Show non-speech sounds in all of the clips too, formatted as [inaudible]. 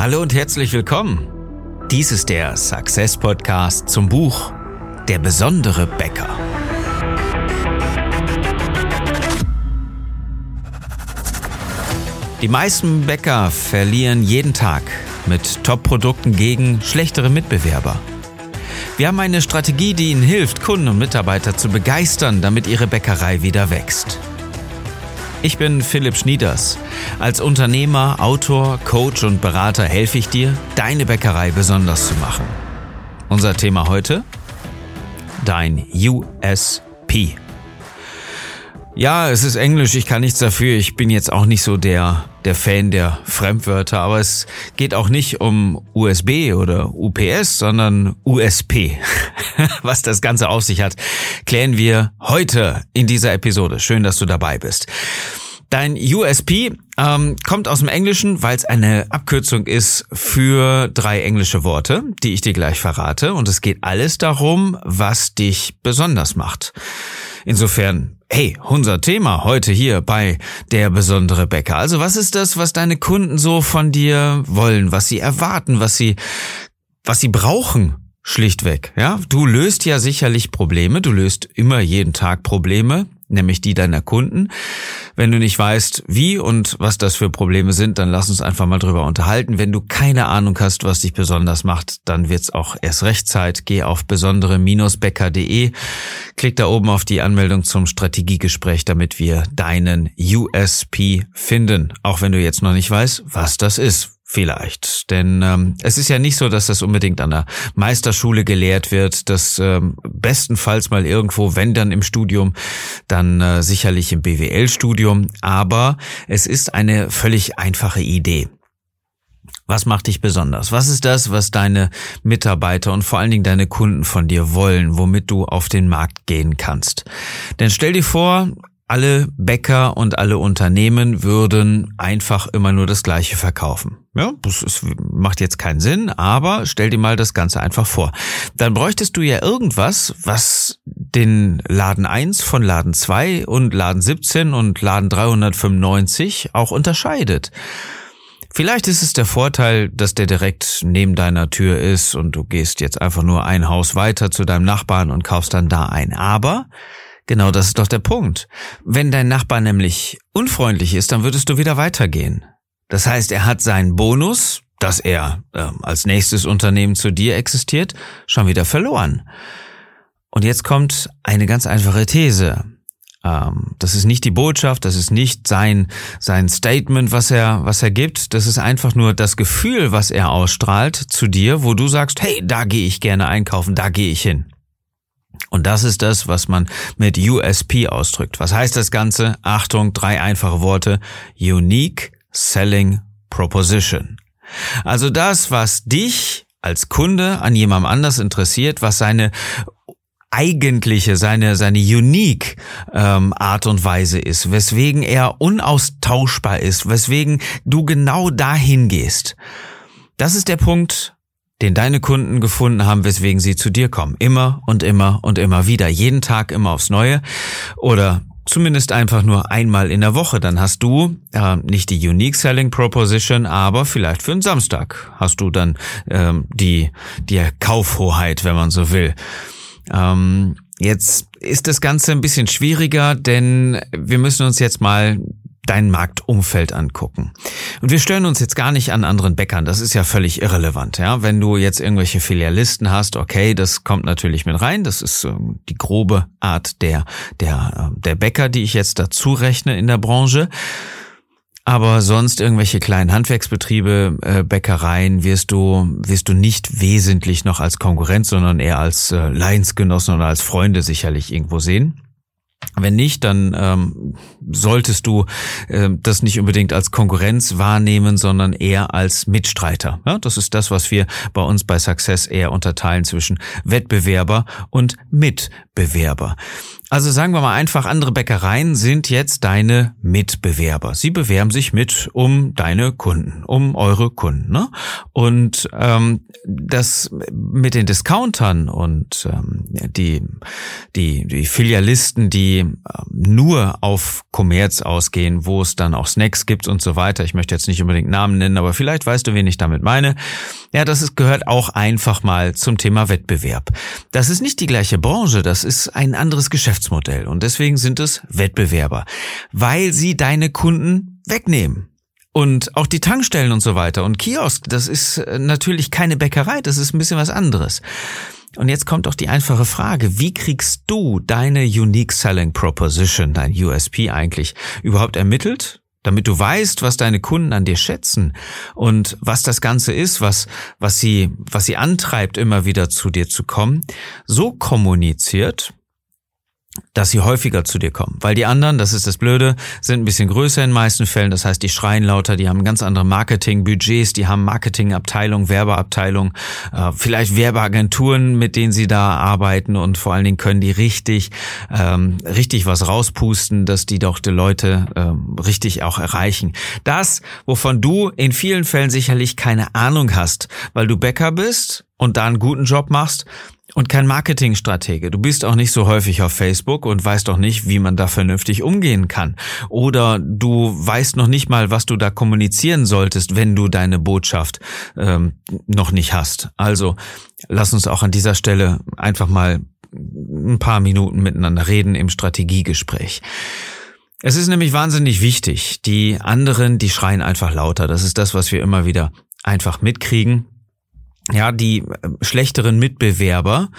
Hallo und herzlich willkommen. Dies ist der Success Podcast zum Buch Der besondere Bäcker. Die meisten Bäcker verlieren jeden Tag mit Top-Produkten gegen schlechtere Mitbewerber. Wir haben eine Strategie, die Ihnen hilft, Kunden und Mitarbeiter zu begeistern, damit Ihre Bäckerei wieder wächst. Ich bin Philipp Schnieders. Als Unternehmer, Autor, Coach und Berater helfe ich dir, deine Bäckerei besonders zu machen. Unser Thema heute? Dein USP. Ja, es ist Englisch, ich kann nichts dafür. Ich bin jetzt auch nicht so der, der Fan der Fremdwörter, aber es geht auch nicht um USB oder UPS, sondern USP. [laughs] Was das Ganze auf sich hat, klären wir heute in dieser Episode. Schön, dass du dabei bist. Dein USP ähm, kommt aus dem Englischen, weil es eine Abkürzung ist für drei englische Worte, die ich dir gleich verrate. Und es geht alles darum, was dich besonders macht. Insofern, hey, unser Thema heute hier bei der besondere Bäcker. Also was ist das, was deine Kunden so von dir wollen, was sie erwarten, was sie, was sie brauchen? Schlichtweg, ja. Du löst ja sicherlich Probleme. Du löst immer jeden Tag Probleme nämlich die deiner Kunden. Wenn du nicht weißt, wie und was das für Probleme sind, dann lass uns einfach mal drüber unterhalten. Wenn du keine Ahnung hast, was dich besonders macht, dann wird's auch erst recht Zeit. Geh auf besondere-becker.de, klick da oben auf die Anmeldung zum Strategiegespräch, damit wir deinen USP finden. Auch wenn du jetzt noch nicht weißt, was das ist. Vielleicht. Denn ähm, es ist ja nicht so, dass das unbedingt an der Meisterschule gelehrt wird. Das ähm, bestenfalls mal irgendwo, wenn dann im Studium, dann äh, sicherlich im BWL-Studium. Aber es ist eine völlig einfache Idee. Was macht dich besonders? Was ist das, was deine Mitarbeiter und vor allen Dingen deine Kunden von dir wollen, womit du auf den Markt gehen kannst? Denn stell dir vor, alle Bäcker und alle Unternehmen würden einfach immer nur das Gleiche verkaufen. Ja, das ist, macht jetzt keinen Sinn, aber stell dir mal das Ganze einfach vor. Dann bräuchtest du ja irgendwas, was den Laden 1 von Laden 2 und Laden 17 und Laden 395 auch unterscheidet. Vielleicht ist es der Vorteil, dass der direkt neben deiner Tür ist und du gehst jetzt einfach nur ein Haus weiter zu deinem Nachbarn und kaufst dann da ein. Aber Genau das ist doch der Punkt. Wenn dein Nachbar nämlich unfreundlich ist, dann würdest du wieder weitergehen. Das heißt, er hat seinen Bonus, dass er äh, als nächstes Unternehmen zu dir existiert, schon wieder verloren. Und jetzt kommt eine ganz einfache These. Ähm, das ist nicht die Botschaft, das ist nicht sein, sein Statement, was er, was er gibt. Das ist einfach nur das Gefühl, was er ausstrahlt zu dir, wo du sagst, hey, da gehe ich gerne einkaufen, da gehe ich hin. Und das ist das, was man mit USP ausdrückt. Was heißt das Ganze? Achtung, drei einfache Worte. Unique Selling Proposition. Also das, was dich als Kunde an jemandem anders interessiert, was seine eigentliche, seine, seine unique ähm, Art und Weise ist, weswegen er unaustauschbar ist, weswegen du genau dahin gehst. Das ist der Punkt, den deine Kunden gefunden haben, weswegen sie zu dir kommen. Immer und immer und immer wieder. Jeden Tag immer aufs Neue. Oder zumindest einfach nur einmal in der Woche. Dann hast du äh, nicht die Unique Selling Proposition, aber vielleicht für einen Samstag hast du dann ähm, die, die Kaufhoheit, wenn man so will. Ähm, jetzt ist das Ganze ein bisschen schwieriger, denn wir müssen uns jetzt mal dein Marktumfeld angucken. Und wir stören uns jetzt gar nicht an anderen Bäckern, das ist ja völlig irrelevant. Ja? Wenn du jetzt irgendwelche Filialisten hast, okay, das kommt natürlich mit rein, das ist ähm, die grobe Art der, der, äh, der Bäcker, die ich jetzt dazu rechne in der Branche. Aber sonst irgendwelche kleinen Handwerksbetriebe, äh, Bäckereien wirst du, wirst du nicht wesentlich noch als Konkurrenz, sondern eher als äh, Leidensgenossen oder als Freunde sicherlich irgendwo sehen. Wenn nicht, dann ähm, solltest du äh, das nicht unbedingt als Konkurrenz wahrnehmen, sondern eher als Mitstreiter. Ja, das ist das, was wir bei uns bei Success eher unterteilen zwischen Wettbewerber und Mitbewerber. Also sagen wir mal einfach, andere Bäckereien sind jetzt deine Mitbewerber. Sie bewerben sich mit um deine Kunden, um eure Kunden. Ne? Und ähm, das mit den Discountern und ähm, die, die, die Filialisten, die äh, nur auf Kommerz ausgehen, wo es dann auch Snacks gibt und so weiter. Ich möchte jetzt nicht unbedingt Namen nennen, aber vielleicht weißt du, wen ich damit meine. Ja, das ist, gehört auch einfach mal zum Thema Wettbewerb. Das ist nicht die gleiche Branche, das ist ein anderes Geschäft. Geschäftsmodell und deswegen sind es Wettbewerber, weil sie deine Kunden wegnehmen. Und auch die Tankstellen und so weiter und Kiosk, das ist äh, natürlich keine Bäckerei, das ist ein bisschen was anderes. Und jetzt kommt auch die einfache Frage, wie kriegst du deine Unique Selling Proposition, dein USP eigentlich überhaupt ermittelt? Damit du weißt, was deine Kunden an dir schätzen und was das Ganze ist, was, was sie, was sie antreibt, immer wieder zu dir zu kommen, so kommuniziert, dass sie häufiger zu dir kommen. Weil die anderen, das ist das Blöde, sind ein bisschen größer in meisten Fällen. Das heißt, die schreien lauter, die haben ganz andere Marketingbudgets, die haben Marketingabteilung, Werbeabteilung, äh, vielleicht Werbeagenturen, mit denen sie da arbeiten und vor allen Dingen können die richtig, ähm, richtig was rauspusten, dass die doch die Leute ähm, richtig auch erreichen. Das, wovon du in vielen Fällen sicherlich keine Ahnung hast, weil du Bäcker bist und da einen guten Job machst, und kein Marketingstratege. Du bist auch nicht so häufig auf Facebook und weißt auch nicht, wie man da vernünftig umgehen kann. Oder du weißt noch nicht mal, was du da kommunizieren solltest, wenn du deine Botschaft ähm, noch nicht hast. Also lass uns auch an dieser Stelle einfach mal ein paar Minuten miteinander reden im Strategiegespräch. Es ist nämlich wahnsinnig wichtig. Die anderen, die schreien einfach lauter. Das ist das, was wir immer wieder einfach mitkriegen ja, die äh, schlechteren Mitbewerber,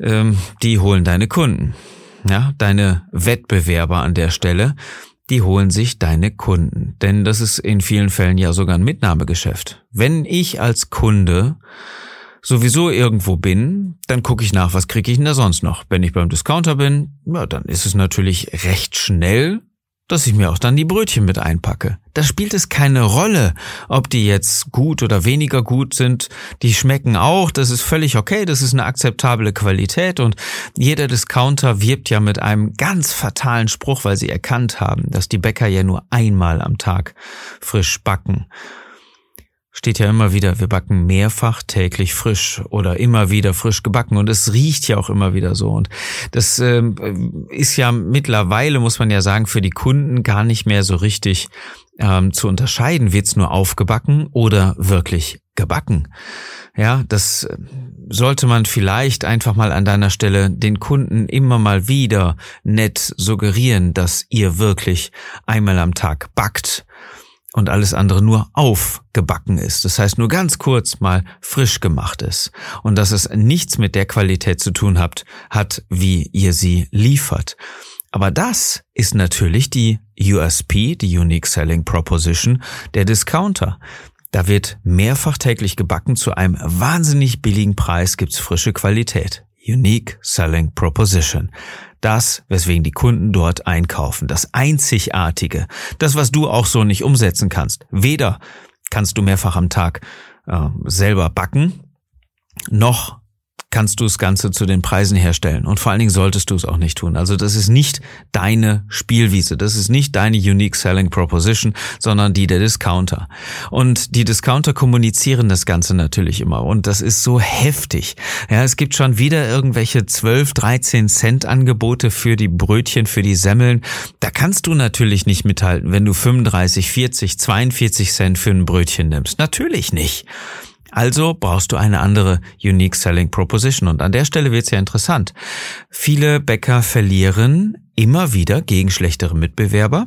ähm, die holen deine Kunden. Ja, deine Wettbewerber an der Stelle, die holen sich deine Kunden. Denn das ist in vielen Fällen ja sogar ein Mitnahmegeschäft. Wenn ich als Kunde sowieso irgendwo bin, dann gucke ich nach, was kriege ich denn da sonst noch. Wenn ich beim Discounter bin, ja, dann ist es natürlich recht schnell dass ich mir auch dann die Brötchen mit einpacke. Da spielt es keine Rolle, ob die jetzt gut oder weniger gut sind. Die schmecken auch, das ist völlig okay, das ist eine akzeptable Qualität und jeder Discounter wirbt ja mit einem ganz fatalen Spruch, weil sie erkannt haben, dass die Bäcker ja nur einmal am Tag frisch backen steht ja immer wieder, wir backen mehrfach täglich frisch oder immer wieder frisch gebacken und es riecht ja auch immer wieder so. Und das äh, ist ja mittlerweile, muss man ja sagen, für die Kunden gar nicht mehr so richtig ähm, zu unterscheiden, wird's nur aufgebacken oder wirklich gebacken. Ja, das äh, sollte man vielleicht einfach mal an deiner Stelle den Kunden immer mal wieder nett suggerieren, dass ihr wirklich einmal am Tag backt und alles andere nur aufgebacken ist. Das heißt, nur ganz kurz mal frisch gemacht ist und dass es nichts mit der Qualität zu tun hat, hat, wie ihr sie liefert. Aber das ist natürlich die USP, die Unique Selling Proposition der Discounter. Da wird mehrfach täglich gebacken zu einem wahnsinnig billigen Preis gibt's frische Qualität. Unique Selling Proposition. Das, weswegen die Kunden dort einkaufen. Das Einzigartige. Das, was du auch so nicht umsetzen kannst. Weder kannst du mehrfach am Tag äh, selber backen, noch kannst du das Ganze zu den Preisen herstellen. Und vor allen Dingen solltest du es auch nicht tun. Also das ist nicht deine Spielwiese. Das ist nicht deine Unique Selling Proposition, sondern die der Discounter. Und die Discounter kommunizieren das Ganze natürlich immer. Und das ist so heftig. Ja, es gibt schon wieder irgendwelche 12, 13 Cent Angebote für die Brötchen, für die Semmeln. Da kannst du natürlich nicht mithalten, wenn du 35, 40, 42 Cent für ein Brötchen nimmst. Natürlich nicht. Also brauchst du eine andere Unique Selling Proposition. Und an der Stelle wird es ja interessant. Viele Bäcker verlieren immer wieder gegen schlechtere Mitbewerber,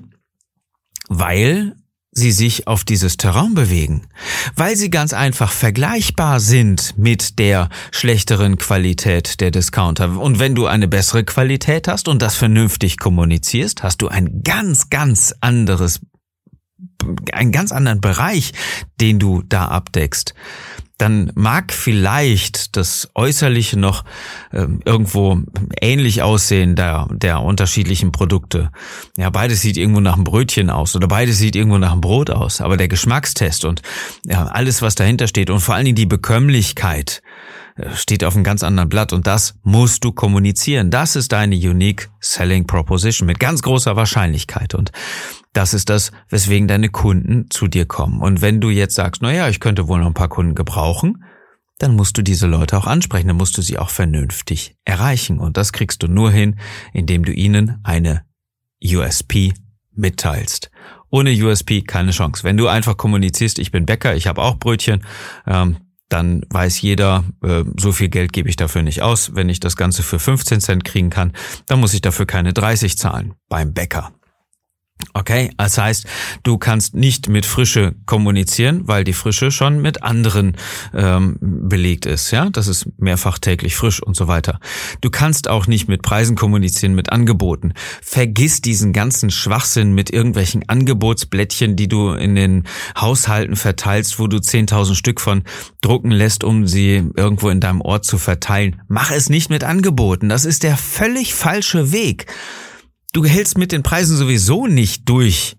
weil sie sich auf dieses Terrain bewegen, weil sie ganz einfach vergleichbar sind mit der schlechteren Qualität der Discounter. Und wenn du eine bessere Qualität hast und das vernünftig kommunizierst, hast du ein ganz, ganz anderes einen ganz anderen Bereich, den du da abdeckst, dann mag vielleicht das Äußerliche noch äh, irgendwo ähnlich aussehen der, der unterschiedlichen Produkte. Ja, beides sieht irgendwo nach einem Brötchen aus oder beides sieht irgendwo nach einem Brot aus. Aber der Geschmackstest und ja, alles, was dahinter steht und vor allen Dingen die Bekömmlichkeit, steht auf einem ganz anderen Blatt und das musst du kommunizieren. Das ist deine Unique Selling Proposition mit ganz großer Wahrscheinlichkeit und das ist das, weswegen deine Kunden zu dir kommen. Und wenn du jetzt sagst, na ja, ich könnte wohl noch ein paar Kunden gebrauchen, dann musst du diese Leute auch ansprechen, dann musst du sie auch vernünftig erreichen. Und das kriegst du nur hin, indem du ihnen eine USP mitteilst. Ohne USP keine Chance. Wenn du einfach kommunizierst, ich bin Bäcker, ich habe auch Brötchen, ähm, dann weiß jeder, äh, so viel Geld gebe ich dafür nicht aus. Wenn ich das Ganze für 15 Cent kriegen kann, dann muss ich dafür keine 30 zahlen beim Bäcker. Okay, das heißt, du kannst nicht mit Frische kommunizieren, weil die Frische schon mit anderen ähm, belegt ist. Ja, das ist mehrfach täglich frisch und so weiter. Du kannst auch nicht mit Preisen kommunizieren, mit Angeboten. Vergiss diesen ganzen Schwachsinn mit irgendwelchen Angebotsblättchen, die du in den Haushalten verteilst, wo du 10.000 Stück von drucken lässt, um sie irgendwo in deinem Ort zu verteilen. Mach es nicht mit Angeboten. Das ist der völlig falsche Weg du hältst mit den Preisen sowieso nicht durch,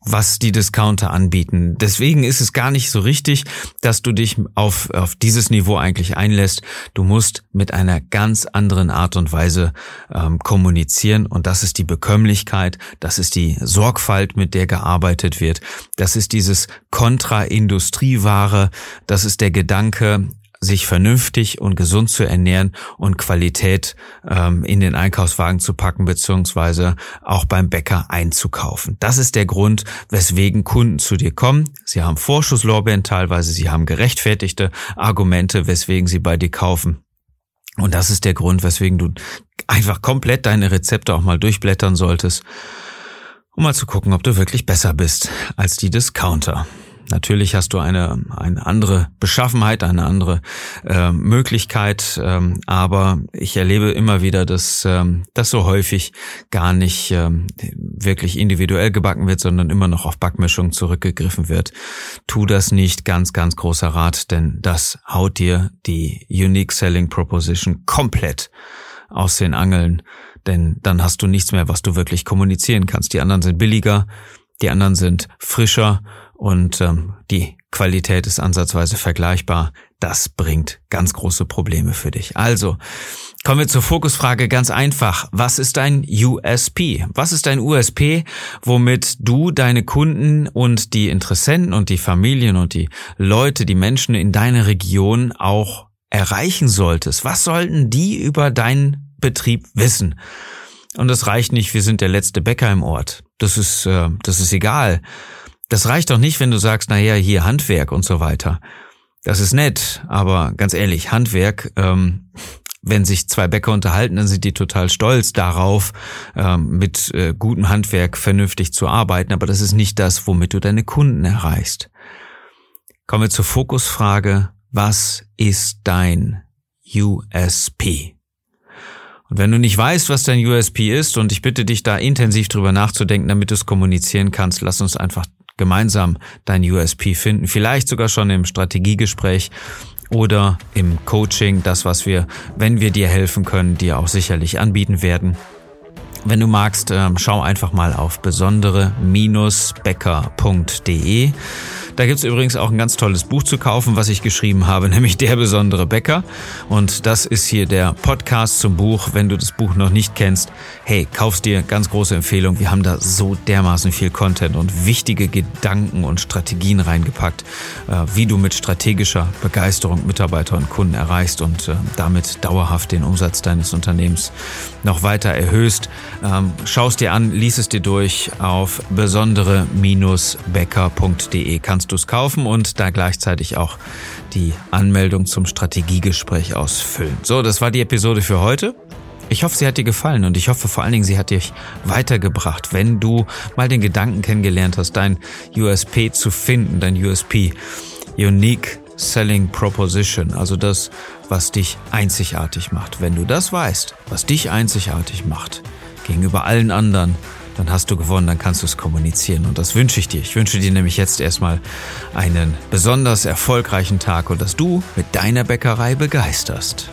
was die Discounter anbieten. Deswegen ist es gar nicht so richtig, dass du dich auf, auf dieses Niveau eigentlich einlässt. Du musst mit einer ganz anderen Art und Weise ähm, kommunizieren und das ist die Bekömmlichkeit, das ist die Sorgfalt, mit der gearbeitet wird, das ist dieses Kontra-Industrieware, das ist der Gedanke, sich vernünftig und gesund zu ernähren und Qualität ähm, in den Einkaufswagen zu packen, beziehungsweise auch beim Bäcker einzukaufen. Das ist der Grund, weswegen Kunden zu dir kommen. Sie haben Vorschusslorbeeren teilweise, sie haben gerechtfertigte Argumente, weswegen sie bei dir kaufen. Und das ist der Grund, weswegen du einfach komplett deine Rezepte auch mal durchblättern solltest, um mal zu gucken, ob du wirklich besser bist als die Discounter. Natürlich hast du eine, eine andere Beschaffenheit, eine andere äh, Möglichkeit, ähm, aber ich erlebe immer wieder, dass ähm, das so häufig gar nicht ähm, wirklich individuell gebacken wird, sondern immer noch auf Backmischung zurückgegriffen wird. Tu das nicht, ganz, ganz großer Rat, denn das haut dir die Unique Selling Proposition komplett aus den Angeln, denn dann hast du nichts mehr, was du wirklich kommunizieren kannst. Die anderen sind billiger, die anderen sind frischer und ähm, die Qualität ist ansatzweise vergleichbar. Das bringt ganz große Probleme für dich. Also, kommen wir zur Fokusfrage ganz einfach. Was ist dein USP? Was ist dein USP, womit du deine Kunden und die Interessenten und die Familien und die Leute, die Menschen in deiner Region auch erreichen solltest? Was sollten die über deinen Betrieb wissen? Und es reicht nicht, wir sind der letzte Bäcker im Ort. Das ist, äh, das ist egal. Das reicht doch nicht, wenn du sagst, naja, hier Handwerk und so weiter. Das ist nett, aber ganz ehrlich, Handwerk, ähm, wenn sich zwei Bäcker unterhalten, dann sind die total stolz darauf, ähm, mit äh, gutem Handwerk vernünftig zu arbeiten, aber das ist nicht das, womit du deine Kunden erreichst. Kommen wir zur Fokusfrage, was ist dein USP? Und wenn du nicht weißt, was dein USP ist, und ich bitte dich da intensiv drüber nachzudenken, damit du es kommunizieren kannst, lass uns einfach gemeinsam dein USP finden. Vielleicht sogar schon im Strategiegespräch oder im Coaching, das, was wir, wenn wir dir helfen können, dir auch sicherlich anbieten werden. Wenn du magst, ähm, schau einfach mal auf besondere-becker.de. Da gibt's übrigens auch ein ganz tolles Buch zu kaufen, was ich geschrieben habe, [laughs] nämlich Der besondere Bäcker. Und das ist hier der Podcast zum Buch. Wenn du das Buch noch nicht kennst, hey, kaufst dir, ganz große Empfehlung. Wir haben da so dermaßen viel Content und wichtige Gedanken und Strategien reingepackt, äh, wie du mit strategischer Begeisterung Mitarbeiter und Kunden erreichst und äh, damit dauerhaft den Umsatz deines Unternehmens noch weiter erhöhst. Ähm, schaust dir an, lies es dir durch auf besondere-becker.de. Kannst kannst du es kaufen und da gleichzeitig auch die Anmeldung zum Strategiegespräch ausfüllen. So, das war die Episode für heute. Ich hoffe, sie hat dir gefallen und ich hoffe vor allen Dingen, sie hat dich weitergebracht, wenn du mal den Gedanken kennengelernt hast, dein USP zu finden, dein USP, Unique Selling Proposition, also das, was dich einzigartig macht. Wenn du das weißt, was dich einzigartig macht, gegenüber allen anderen, dann hast du gewonnen, dann kannst du es kommunizieren. Und das wünsche ich dir. Ich wünsche dir nämlich jetzt erstmal einen besonders erfolgreichen Tag und dass du mit deiner Bäckerei begeisterst.